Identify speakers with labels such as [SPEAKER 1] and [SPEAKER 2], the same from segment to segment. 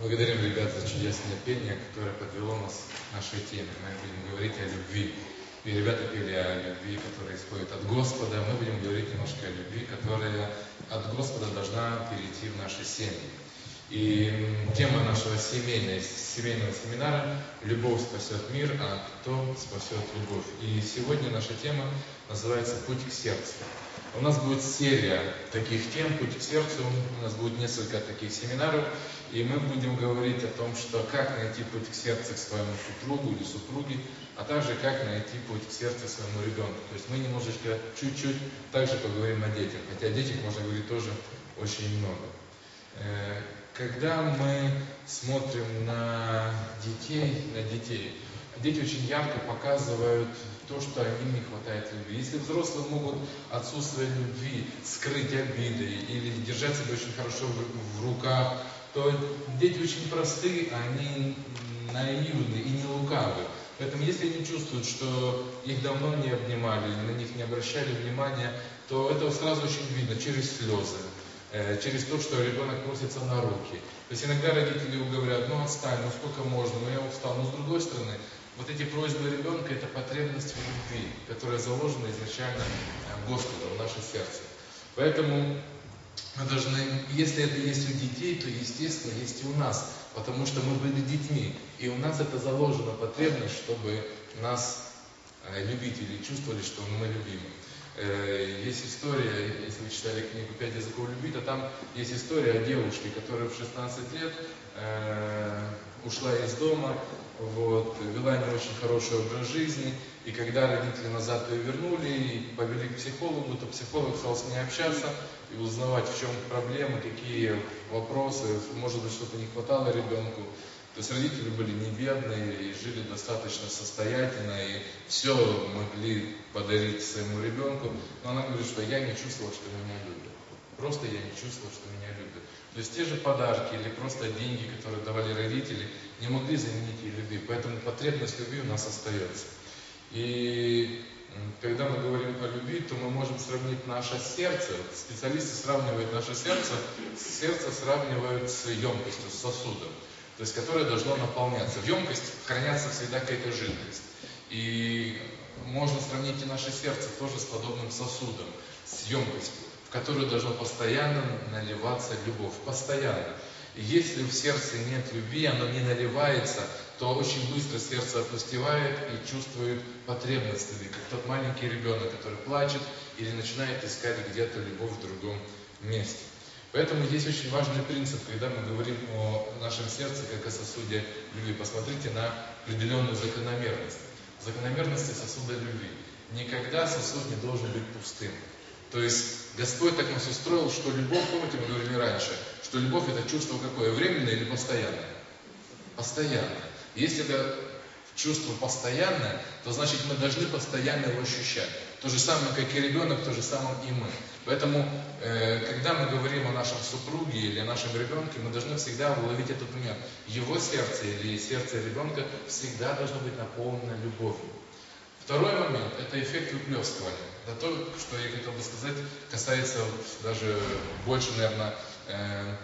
[SPEAKER 1] Благодарим ребят за чудесное пение, которое подвело нас к нашей теме. Мы будем говорить о любви. И ребята пели о любви, которая исходит от Господа. Мы будем говорить немножко о любви, которая от Господа должна перейти в наши семьи. И тема нашего семейного, семейного семинара «Любовь спасет мир, а кто спасет любовь?». И сегодня наша тема называется «Путь к сердцу». У нас будет серия таких тем, путь к сердцу, у нас будет несколько таких семинаров, и мы будем говорить о том, что как найти путь к сердцу к своему супругу или супруге, а также как найти путь к сердцу своему ребенку. То есть мы немножечко, чуть-чуть также поговорим о детях, хотя о детях можно говорить тоже очень много. Э, когда мы смотрим на детей, на детей, дети очень ярко показывают то, что им не хватает любви. Если взрослые могут отсутствие любви скрыть обиды или держать себя очень хорошо в, в руках, то дети очень простые, они наивны и не лукавы. Поэтому если они чувствуют, что их давно не обнимали, на них не обращали внимания, то это сразу очень видно через слезы, э, через то, что ребенок просится на руки. То есть иногда родители говорят, ну отстань, ну сколько можно, ну я устал. Но с другой стороны, вот эти просьбы ребенка – это потребность в любви, которая заложена изначально э, Господом в наше сердце. Поэтому мы должны, если это есть у детей, то естественно есть и у нас, потому что мы были детьми, и у нас это заложена потребность, чтобы нас э, любить или чувствовали, что мы любимы. Э, есть история, если вы читали книгу «Пять языков любви», то там есть история о девушке, которая в 16 лет ушла из дома, вот, вела не очень хороший образ жизни, и когда родители назад ее вернули и повели к психологу, то психолог стал с ней общаться и узнавать, в чем проблемы, какие вопросы, может быть, что-то не хватало ребенку. То есть родители были не бедные и жили достаточно состоятельно, и все могли подарить своему ребенку, но она говорит, что я не чувствовала, что меня любят. Просто я не чувствовала, что меня любят. То есть те же подарки или просто деньги, которые давали родители, не могли заменить ее любви. Поэтому потребность любви у нас остается. И когда мы говорим о любви, то мы можем сравнить наше сердце. Специалисты сравнивают наше сердце, сердце сравнивают с емкостью, с сосудом, то есть которое должно наполняться. В емкость хранятся всегда какая-то жидкость. И можно сравнить и наше сердце тоже с подобным сосудом, с емкостью которую должно постоянно наливаться любовь. Постоянно. И если в сердце нет любви, оно не наливается, то очень быстро сердце опустевает и чувствует потребность любви, как тот маленький ребенок, который плачет или начинает искать где-то любовь в другом месте. Поэтому есть очень важный принцип, когда мы говорим о нашем сердце как о сосуде любви. Посмотрите на определенную закономерность. Закономерности сосуда любви. Никогда сосуд не должен быть пустым. То есть Господь так нас устроил, что любовь, помните, мы говорили раньше, что любовь это чувство какое, временное или постоянное? Постоянное. Если это чувство постоянное, то значит мы должны постоянно его ощущать. То же самое, как и ребенок, то же самое и мы. Поэтому, э, когда мы говорим о нашем супруге или о нашем ребенке, мы должны всегда уловить этот момент. Его сердце или сердце ребенка всегда должно быть наполнено любовью. Второй момент – это эффект выплескивания. Это то, что я хотел бы сказать, касается даже больше, наверное, э,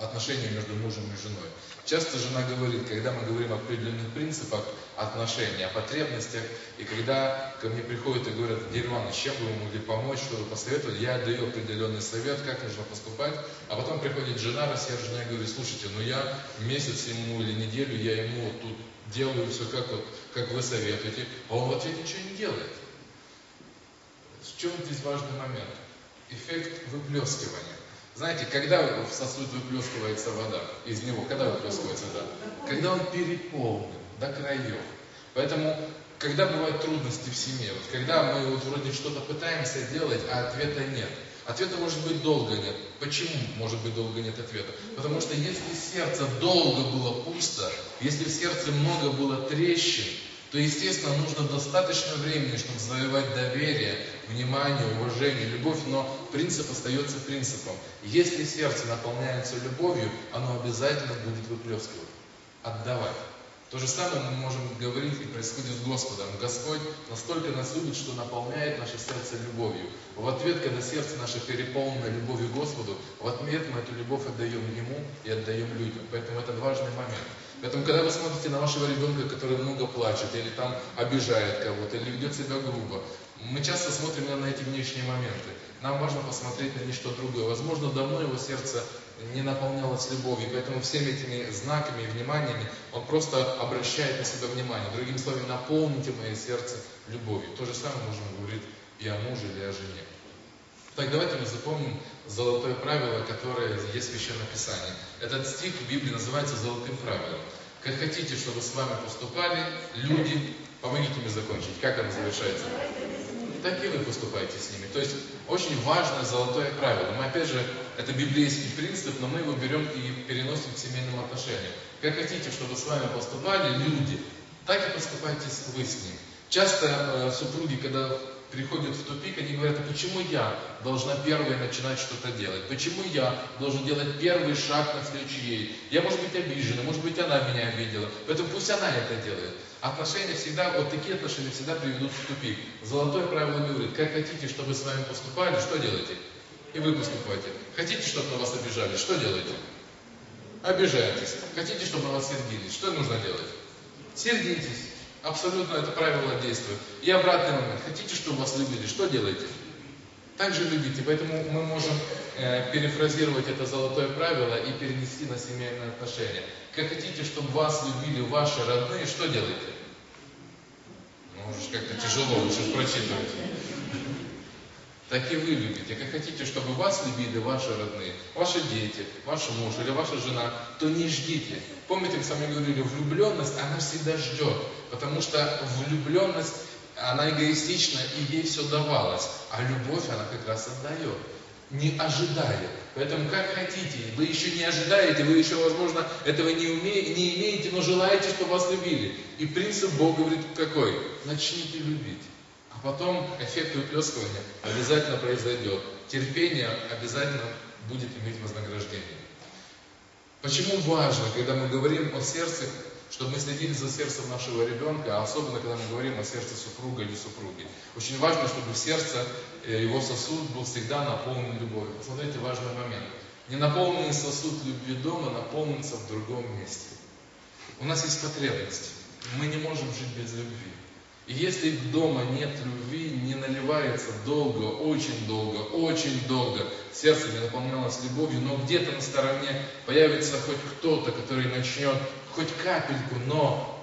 [SPEAKER 1] отношений между мужем и женой. Часто жена говорит, когда мы говорим о определенных принципах отношений, о потребностях, и когда ко мне приходят и говорят, Дереван, чем бы вы могли помочь, что вы посоветовали, я даю определенный совет, как нужно поступать, а потом приходит жена рассерженная и говорит, слушайте, ну я месяц ему или неделю, я ему тут делаю все как, вот, как вы советуете, а он в ответ ничего не делает. В чем здесь важный момент? Эффект выплескивания. Знаете, когда в сосуд выплескивается вода из него, когда выплескивается вода? Когда он переполнен до краев. Поэтому, когда бывают трудности в семье, вот когда мы вот вроде что-то пытаемся делать, а ответа нет – Ответа может быть долго нет. Почему может быть долго нет ответа? Потому что если сердце долго было пусто, если в сердце много было трещин, то, естественно, нужно достаточно времени, чтобы завоевать доверие, внимание, уважение, любовь, но принцип остается принципом. Если сердце наполняется любовью, оно обязательно будет выплескивать, отдавать. То же самое мы можем говорить и происходит с Господом. Господь настолько нас любит, что наполняет наше сердце любовью. В ответ, когда сердце наше переполнено любовью к Господу, в ответ мы эту любовь отдаем Ему и отдаем людям. Поэтому это важный момент. Поэтому, когда вы смотрите на вашего ребенка, который много плачет, или там обижает кого-то, или ведет себя грубо, мы часто смотрим на эти внешние моменты. Нам важно посмотреть на ничто другое. Возможно, давно его сердце не наполнялось любовью, поэтому всеми этими знаками и вниманиями он просто обращает на себя внимание. Другими словами, наполните мое сердце любовью. То же самое можем говорить и о муже, или о жене. Так давайте мы запомним золотое правило, которое есть в Священном Писании. Этот стих в Библии называется золотым правилом. Как хотите, чтобы с вами поступали люди, помогите мне закончить. Как оно завершается? Так и вы поступайте с ними. То есть очень важное золотое правило. Мы опять же, это библейский принцип, но мы его берем и переносим к семейным отношениям. Как хотите, чтобы с вами поступали люди, так и поступайте вы с ним. Часто э, супруги, когда приходят в тупик, они говорят, а почему я должна первой начинать что-то делать? Почему я должен делать первый шаг навстречу ей? Я, может быть, обижена, может быть, она меня обидела. Поэтому пусть она это делает. Отношения всегда, вот такие отношения всегда приведут в тупик. Золотое правило говорит, как хотите, чтобы с вами поступали, что делайте? И вы поступайте. Хотите, чтобы на вас обижали, что делаете? Обижаетесь. Хотите, чтобы на вас сердились, что нужно делать? Сердитесь. Абсолютно это правило действует. И обратный момент. Хотите, чтобы вас любили, что делаете? Также любите. Поэтому мы можем э, перефразировать это золотое правило и перенести на семейные отношения. Как хотите, чтобы вас любили ваши родные, что делаете? Уже как-то тяжело, лучше прочитывать так и вы любите. Как хотите, чтобы вас любили ваши родные, ваши дети, ваш муж или ваша жена, то не ждите. Помните, мы с вами говорили, влюбленность, она всегда ждет, потому что влюбленность, она эгоистична, и ей все давалось, а любовь, она как раз отдает не ожидая. Поэтому как хотите, вы еще не ожидаете, вы еще, возможно, этого не, умеете, не имеете, но желаете, чтобы вас любили. И принцип Бога говорит какой? Начните любить. А потом эффект выплескивания обязательно произойдет. Терпение обязательно будет иметь вознаграждение. Почему важно, когда мы говорим о сердце, чтобы мы следили за сердцем нашего ребенка, а особенно, когда мы говорим о сердце супруга или супруги. Очень важно, чтобы сердце э, его сосуд был всегда наполнен любовью. Посмотрите важный момент. Не наполненный сосуд любви дома наполнится в другом месте. У нас есть потребность. Мы не можем жить без любви. И если дома нет любви, не наливается долго, очень долго, очень долго, сердце не наполнялось любовью, но где-то на стороне появится хоть кто-то, который начнет хоть капельку, но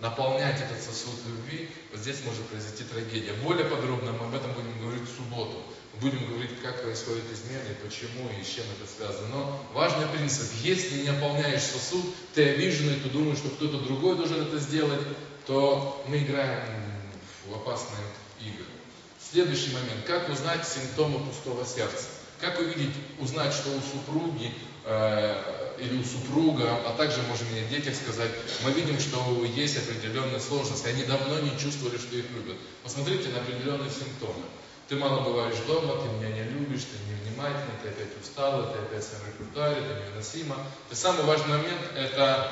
[SPEAKER 1] наполнять этот сосуд любви, вот здесь может произойти трагедия. Более подробно мы об этом будем говорить в субботу. Будем говорить, как происходит измены, почему и с чем это связано. Но важный принцип, если не наполняешь сосуд, ты обиженный, ты думаешь, что кто-то другой должен это сделать, то мы играем в опасные игры. Следующий момент. Как узнать симптомы пустого сердца? Как увидеть, узнать, что у супруги э, или у супруга, а также можем и о детях сказать, мы видим, что есть определенные сложности. Они давно не чувствовали, что их любят. Посмотрите на определенные симптомы. Ты мало бываешь дома, ты меня не любишь, ты невнимательный, ты опять устала, ты опять репертуаре, ты невыносима. И самый важный момент – это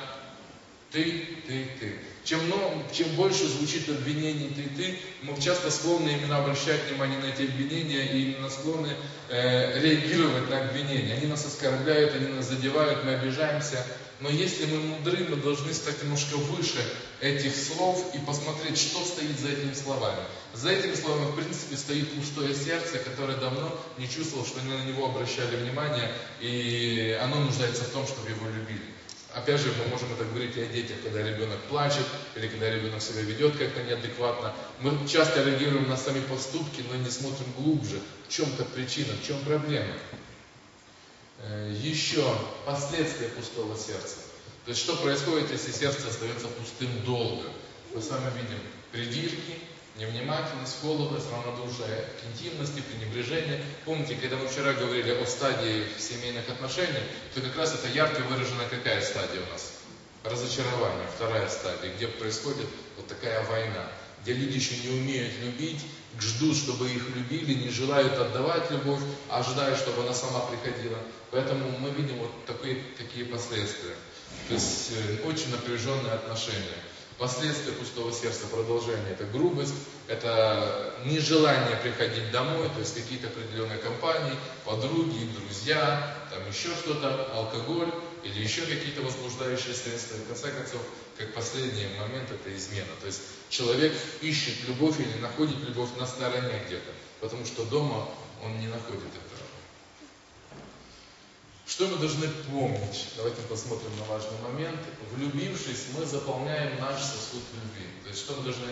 [SPEAKER 1] ты, ты, ты. Чем, много, чем больше звучит обвинений ты, ты, мы часто склонны именно обращать внимание на эти обвинения и именно склонны э, реагировать на обвинения. Они нас оскорбляют, они нас задевают, мы обижаемся. Но если мы мудры, мы должны стать немножко выше этих слов и посмотреть, что стоит за этими словами. За этими словами, в принципе, стоит пустое сердце, которое давно не чувствовало, что на него обращали внимание, и оно нуждается в том, чтобы его любили. Опять же, мы можем это говорить и о детях, когда ребенок плачет, или когда ребенок себя ведет как-то неадекватно. Мы часто реагируем на сами поступки, но не смотрим глубже, в чем-то причина, в чем проблема. Э, еще последствия пустого сердца. То есть, что происходит, если сердце остается пустым долго? Мы с вами видим придирки, невнимательность, холодность, равнодушие к интимности, пренебрежение. Помните, когда мы вчера говорили о стадии семейных отношений, то как раз это ярко выражена какая стадия у нас? Разочарование, вторая стадия, где происходит вот такая война, где люди еще не умеют любить, ждут, чтобы их любили, не желают отдавать любовь, а ожидают, чтобы она сама приходила. Поэтому мы видим вот такие, такие последствия. То есть э, очень напряженные отношения. Последствия пустого сердца, продолжение, это грубость, это нежелание приходить домой, то есть какие-то определенные компании, подруги, друзья, там еще что-то, алкоголь или еще какие-то возбуждающие средства. И в конце концов, как последний момент, это измена. То есть человек ищет любовь или находит любовь на стороне где-то, потому что дома он не находит этого. Что мы должны помнить? Давайте посмотрим на важный момент. Влюбившись, мы заполняем наш сосуд любви. То есть что мы должны,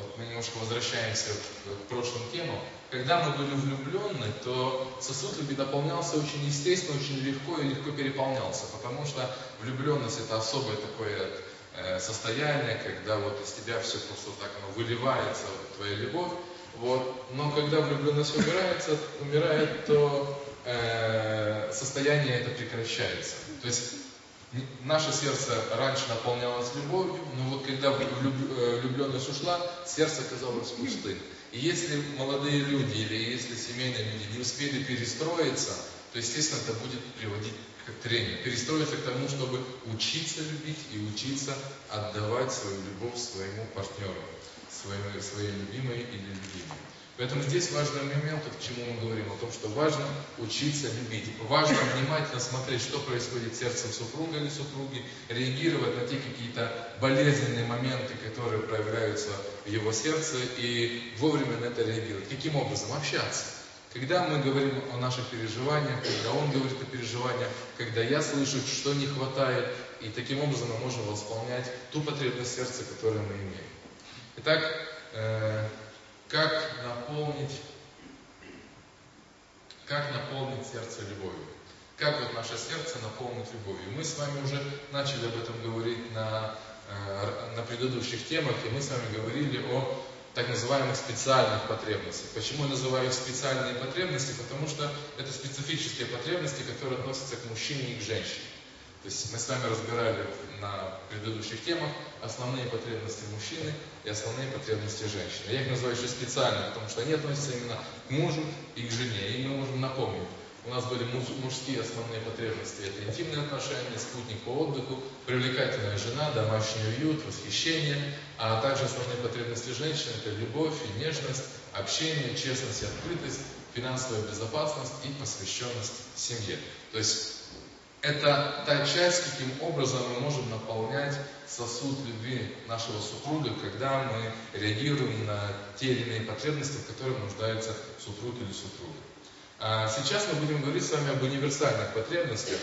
[SPEAKER 1] вот мы немножко возвращаемся к прошлым темам. Когда мы были влюблены, то сосуд любви наполнялся очень естественно, очень легко и легко переполнялся, потому что влюбленность это особое такое э, состояние, когда вот из тебя все просто так оно выливается, вот, твоя любовь. Вот. Но когда влюбленность умирается, умирает, то э, состояние это прекращается. То есть наше сердце раньше наполнялось любовью, но вот когда э, влюбленность ушла, сердце оказалось пустым. И если молодые люди или если семейные люди не успели перестроиться, то, естественно, это будет приводить к трению. Перестроиться к тому, чтобы учиться любить и учиться отдавать свою любовь своему партнеру, своей, своей любимой или любимой. Поэтому здесь важный момент, к чему мы говорим, о том, что важно учиться любить. Важно внимательно смотреть, что происходит с сердцем супруга или супруги, реагировать на те какие-то болезненные моменты, которые проявляются в его сердце, и вовремя на это реагировать. Каким образом? Общаться. Когда мы говорим о наших переживаниях, когда он говорит о переживаниях, когда я слышу, что не хватает, и таким образом мы можем восполнять ту потребность сердца, которую мы имеем. Итак, э, как наполнить, как наполнить сердце любовью. Как вот наше сердце наполнить любовью. Мы с вами уже начали об этом говорить на, э, на предыдущих темах, и мы с вами говорили о так называемых специальных потребностях. Почему я называю их специальные потребности? Потому что это специфические потребности, которые относятся к мужчине и к женщине. То есть мы с вами разбирали на предыдущих темах основные потребности мужчины и основные потребности женщины. Я их называю еще специально, потому что они относятся именно к мужу и к жене. И мы можем напомнить, у нас были мужские основные потребности. Это интимные отношения, спутник по отдыху, привлекательная жена, домашний уют, восхищение. А также основные потребности женщины – это любовь и нежность, общение, честность и открытость, финансовая безопасность и посвященность семье. То есть это та часть, каким образом мы можем наполнять сосуд любви нашего супруга, когда мы реагируем на те или иные потребности, в которых нуждается супруг или супруга. А сейчас мы будем говорить с вами об универсальных потребностях,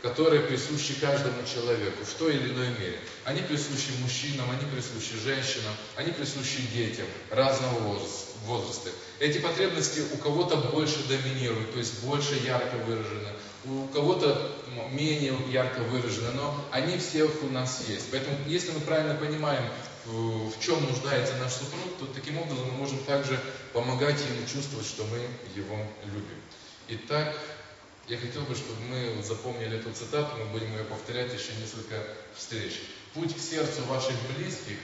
[SPEAKER 1] которые присущи каждому человеку в той или иной мере. Они присущи мужчинам, они присущи женщинам, они присущи детям разного возраста. Эти потребности у кого-то больше доминируют, то есть больше ярко выражены, у кого-то менее ярко выражены, но они все у нас есть. Поэтому, если мы правильно понимаем, в чем нуждается наш супруг, то таким образом мы можем также помогать ему чувствовать, что мы его любим. Итак, я хотел бы, чтобы мы запомнили эту цитату, мы будем ее повторять еще несколько встреч. Путь к сердцу ваших близких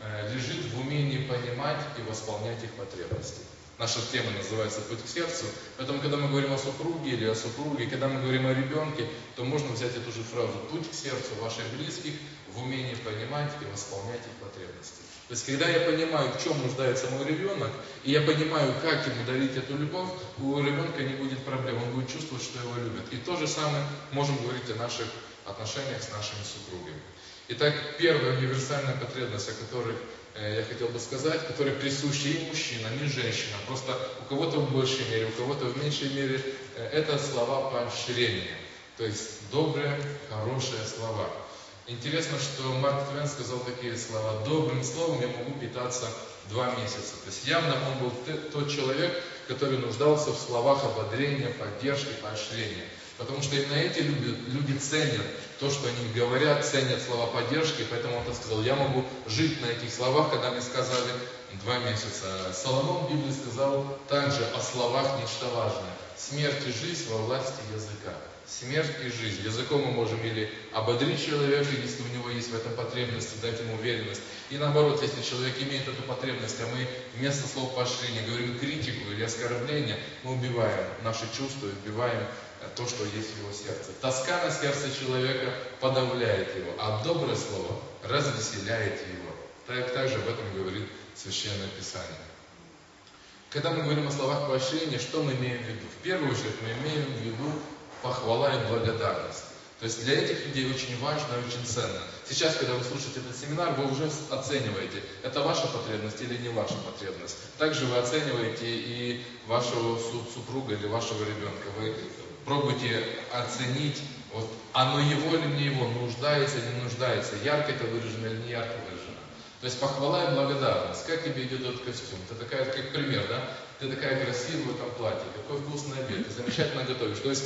[SPEAKER 1] э, лежит в умении понимать и восполнять их потребности. Наша тема называется «Путь к сердцу». Поэтому, когда мы говорим о супруге или о супруге, когда мы говорим о ребенке, то можно взять эту же фразу «Путь к сердцу ваших близких в умении понимать и восполнять их потребности». То есть, когда я понимаю, в чем нуждается мой ребенок, и я понимаю, как ему дарить эту любовь, у ребенка не будет проблем, он будет чувствовать, что его любят. И то же самое можем говорить о наших отношениях с нашими супругами. Итак, первая универсальная потребность, о которой я хотел бы сказать, которые присущи и мужчинам, и женщинам. Просто у кого-то в большей мере, у кого-то в меньшей мере, э, это слова поощрения. То есть добрые, хорошие слова. Интересно, что Марк Твен сказал такие слова. Добрым словом я могу питаться два месяца. То есть явно он был тот человек, который нуждался в словах ободрения, поддержки, поощрения. Потому что именно эти люди, люди ценят то, что они говорят, ценят слова поддержки, поэтому он сказал, я могу жить на этих словах, когда мне сказали два месяца. Соломон в Библии сказал также о словах нечто важное. Смерть и жизнь во власти языка. Смерть и жизнь. Языком мы можем или ободрить человека, если у него есть в этом потребность, дать ему уверенность. И наоборот, если человек имеет эту потребность, а мы вместо слов поощрения говорим критику или оскорбление, мы убиваем наши чувства, убиваем то, что есть в его сердце. Тоска на сердце человека подавляет его, а доброе слово развеселяет его. Так, также об этом говорит Священное Писание. Когда мы говорим о словах поощрения, что мы имеем в виду? В первую очередь мы имеем в виду похвала и благодарность. То есть для этих людей очень важно и очень ценно. Сейчас, когда вы слушаете этот семинар, вы уже оцениваете, это ваша потребность или не ваша потребность. Также вы оцениваете и вашего супруга или вашего ребенка. Вы пробуйте оценить, вот, оно его или не его, нуждается или не нуждается, ярко это выражено или не ярко выражено. То есть похвала и благодарность. Как тебе идет этот костюм? Ты такая, как пример, да? Ты такая красивая в этом платье, какой вкусный обед, ты замечательно готовишь. То есть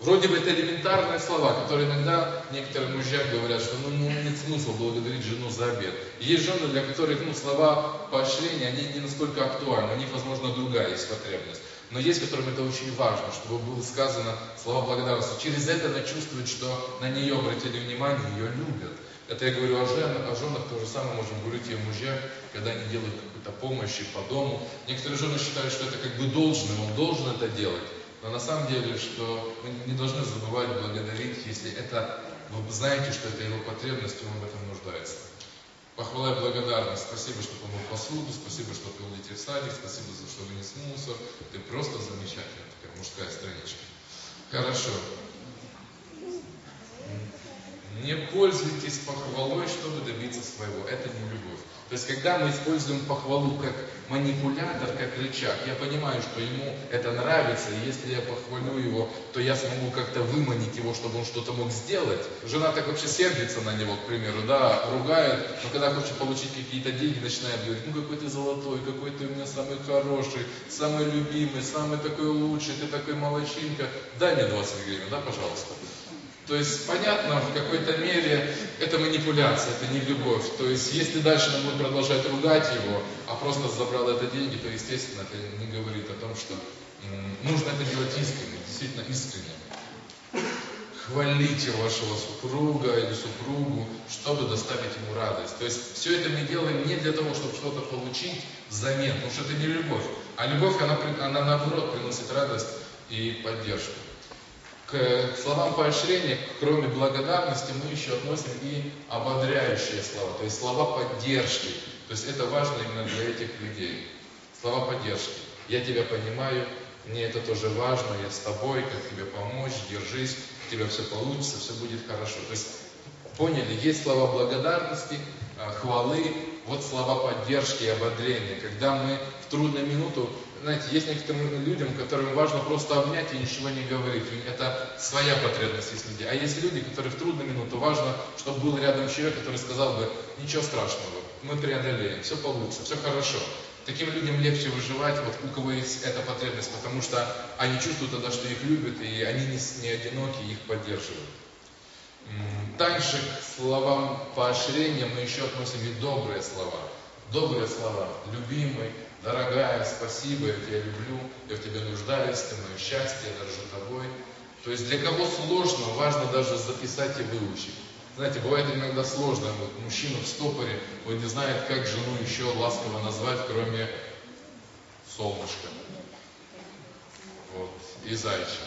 [SPEAKER 1] Вроде бы это элементарные слова, которые иногда некоторые мужья говорят, что ну, ну нет смысла благодарить жену за обед. Есть жены, для которых ну, слова поощрения, они не настолько актуальны, у них, возможно, другая есть потребность. Но есть, которым это очень важно, чтобы было сказано слова благодарности. Через это она чувствует, что на нее обратили внимание, ее любят. Это я говорю о женах, о женах то же самое можем говорить и о мужьях, когда они делают какую-то помощь по дому. Некоторые жены считают, что это как бы должным, он должен это делать. Но на самом деле, что мы не должны забывать благодарить, если это, вы знаете, что это его потребность, и он в этом нуждается. Похвала и благодарность. Спасибо, что помыл посуду, спасибо, что привел детей в садик, спасибо, за что вынес мусор. Ты просто замечательная такая мужская страничка. Хорошо. Не пользуйтесь похвалой, чтобы добиться своего. Это не любовь. То есть, когда мы используем похвалу как манипулятор, как рычаг, я понимаю, что ему это нравится, и если я похвалю его, то я смогу как-то выманить его, чтобы он что-то мог сделать. Жена так вообще сердится на него, к примеру, да, ругает, но когда хочет получить какие-то деньги, начинает говорить, ну какой ты золотой, какой ты у меня самый хороший, самый любимый, самый такой лучший, ты такой молочинка, дай мне 20 гривен, да, пожалуйста. То есть, понятно, в какой-то мере это манипуляция, это не любовь. То есть, если дальше он будет продолжать ругать его, а просто забрал это деньги, то, естественно, это не говорит о том, что нужно это делать искренне, действительно искренне. Хвалите вашего супруга или супругу, чтобы доставить ему радость. То есть, все это мы делаем не для того, чтобы что-то получить взамен, потому что это не любовь. А любовь, она, она наоборот приносит радость и поддержку к словам поощрения, кроме благодарности, мы еще относим и ободряющие слова, то есть слова поддержки. То есть это важно именно для этих людей. Слова поддержки. Я тебя понимаю, мне это тоже важно, я с тобой, как тебе помочь, держись, у тебя все получится, все будет хорошо. То есть, поняли, есть слова благодарности, а, хвалы, вот слова поддержки и ободрения. Когда мы в трудную минуту знаете, есть некоторым людям, которым важно просто обнять и ничего не говорить. Это своя потребность есть людей. А есть люди, которые в трудную минуту важно, чтобы был рядом человек, который сказал бы, ничего страшного, мы преодолеем, все получится, все хорошо. Таким людям легче выживать, вот у кого есть эта потребность, потому что они чувствуют тогда, что их любят, и они не, не одиноки, их поддерживают. Также к словам поощрения мы еще относим и добрые слова. Добрые слова. Любимый, Дорогая, спасибо, я тебя люблю, я в тебе нуждаюсь, ты мое счастье, я дорожу тобой. То есть для кого сложно, важно даже записать и выучить. Знаете, бывает иногда сложно, вот мужчина в стопоре, он не знает, как жену еще ласково назвать, кроме солнышка. Вот, и зайчик.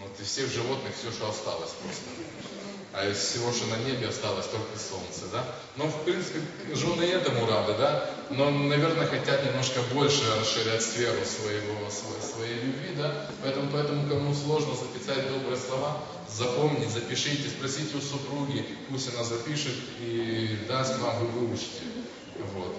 [SPEAKER 1] Вот, из всех животных все, что осталось просто а из всего, что на небе осталось только солнце, да? Но, в принципе, жены этому рады, да? Но, наверное, хотят немножко больше расширять сферу своего, своей, своей любви, да? Поэтому, поэтому, кому сложно записать добрые слова, запомнить, запишите, спросите у супруги, пусть она запишет и даст вам, вы выучите. Вот.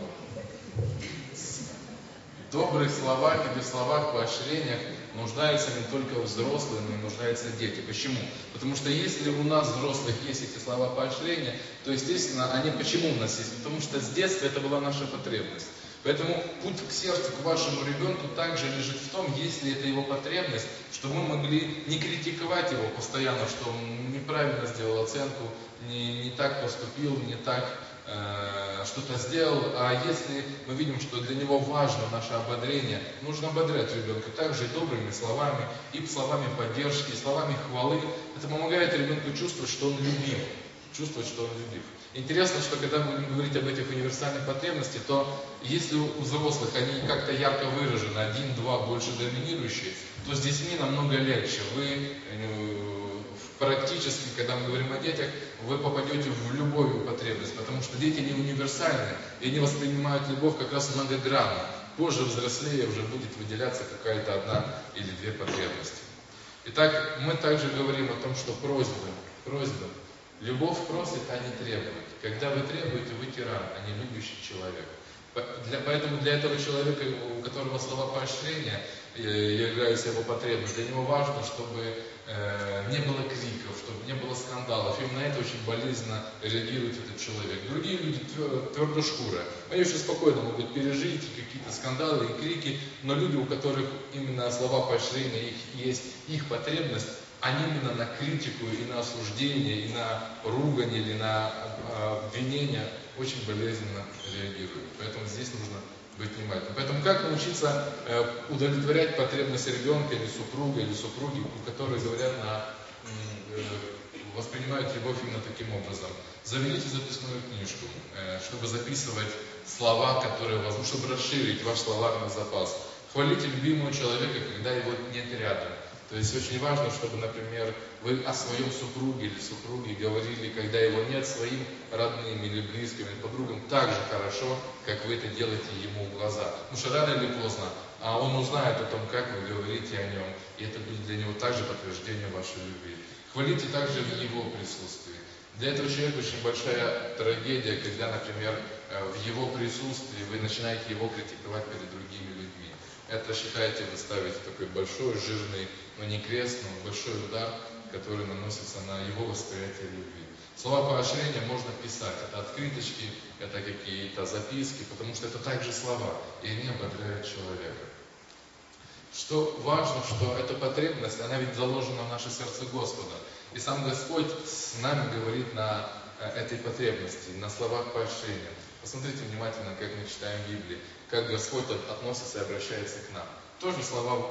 [SPEAKER 1] Добрые слова или слова поощрения нуждаются не только взрослые, но и нуждаются дети. Почему? Потому что если у нас, взрослых, есть эти слова поощрения, то, естественно, они почему у нас есть? Потому что с детства это была наша потребность. Поэтому путь к сердцу, к вашему ребенку также лежит в том, если это его потребность, чтобы мы могли не критиковать его постоянно, что он неправильно сделал оценку, не, не так поступил, не так Э, что-то сделал, а если мы видим, что для него важно наше ободрение, нужно ободрять ребенка также добрыми словами, и словами поддержки, и словами хвалы. Это помогает ребенку чувствовать, что он любим. чувствовать, что он любив. Интересно, что когда мы говорить об этих универсальных потребностях, то если у взрослых они как-то ярко выражены, один-два больше доминирующие, то с детьми намного легче. Вы э, практически, когда мы говорим о детях, вы попадете в любую потребность, потому что дети не универсальны, и они воспринимают любовь как раз многогранно. Позже, взрослее, уже будет выделяться какая-то одна или две потребности. Итак, мы также говорим о том, что просьбы, просьбы, любовь просит, а не требует. Когда вы требуете, вы тиран, а не любящий человек. Для, поэтому для этого человека, у которого слова поощрения э, являются его потребностью, для него важно, чтобы э, не было криков, чтобы не было скандалов. Именно на это очень болезненно реагирует этот человек. Другие люди твердо шкура. Они очень спокойно могут пережить какие-то скандалы и крики, но люди, у которых именно слова поощрения их, есть их потребность, они именно на критику и на осуждение, и на ругань или на э, обвинение очень болезненно реагируют. Поэтому здесь нужно быть внимательным. Поэтому как научиться э, удовлетворять потребности ребенка или супруга, или супруги, у которых говорят на, э, воспринимают любовь именно таким образом. Заведите записную книжку, э, чтобы записывать слова, которые возможно, чтобы расширить ваш словарный запас. Хвалите любимого человека, когда его нет рядом. То есть очень важно, чтобы, например, вы о своем супруге или супруге говорили, когда его нет, своим родным или близким или подругам так же хорошо, как вы это делаете ему в глаза. Потому что рано или поздно а он узнает о том, как вы говорите о нем, и это будет для него также подтверждение вашей любви. Хвалите также в его присутствии. Для этого человека очень большая трагедия, когда, например, э, в его присутствии вы начинаете его критиковать перед другими людьми. Это, считаете, вы ставите такой большой, жирный, но не крест, но большой удар, который наносится на его восприятие любви. Слова поощрения можно писать. Это открыточки, это какие-то записки, потому что это также слова, и они ободряют человека. Что важно, что эта потребность, она ведь заложена в наше сердце Господа. И сам Господь с нами говорит на э, этой потребности, на словах поощрения. Посмотрите внимательно, как мы читаем Библию, как Господь относится и обращается к нам. Тоже слова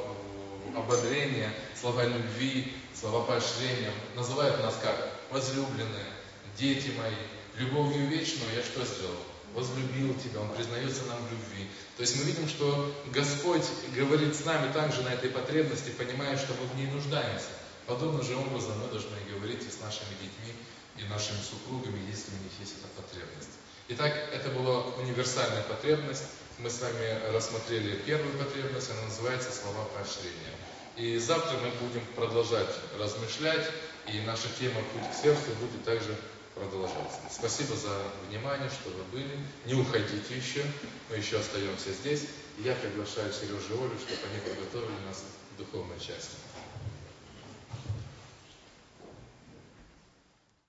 [SPEAKER 1] ободрения, слова любви, слова поощрения. Называют нас как возлюбленные, дети мои. Любовью вечную я что сделал? Возлюбил тебя, Он признается нам в любви. То есть мы видим, что Господь говорит с нами также на этой потребности, понимая, что мы в ней нуждаемся. Подобным же образом мы должны говорить и с нашими детьми, и нашими супругами, если у них есть эта потребность. Итак, это была универсальная потребность. Мы с вами рассмотрели первую потребность, она называется слова поощрения. И завтра мы будем продолжать размышлять, и наша тема «Путь к сердцу» будет также продолжаться. Спасибо за внимание, что вы были. Не уходите еще, мы еще остаемся здесь. Я приглашаю Сережу и Олю, чтобы они подготовили нас к духовной части.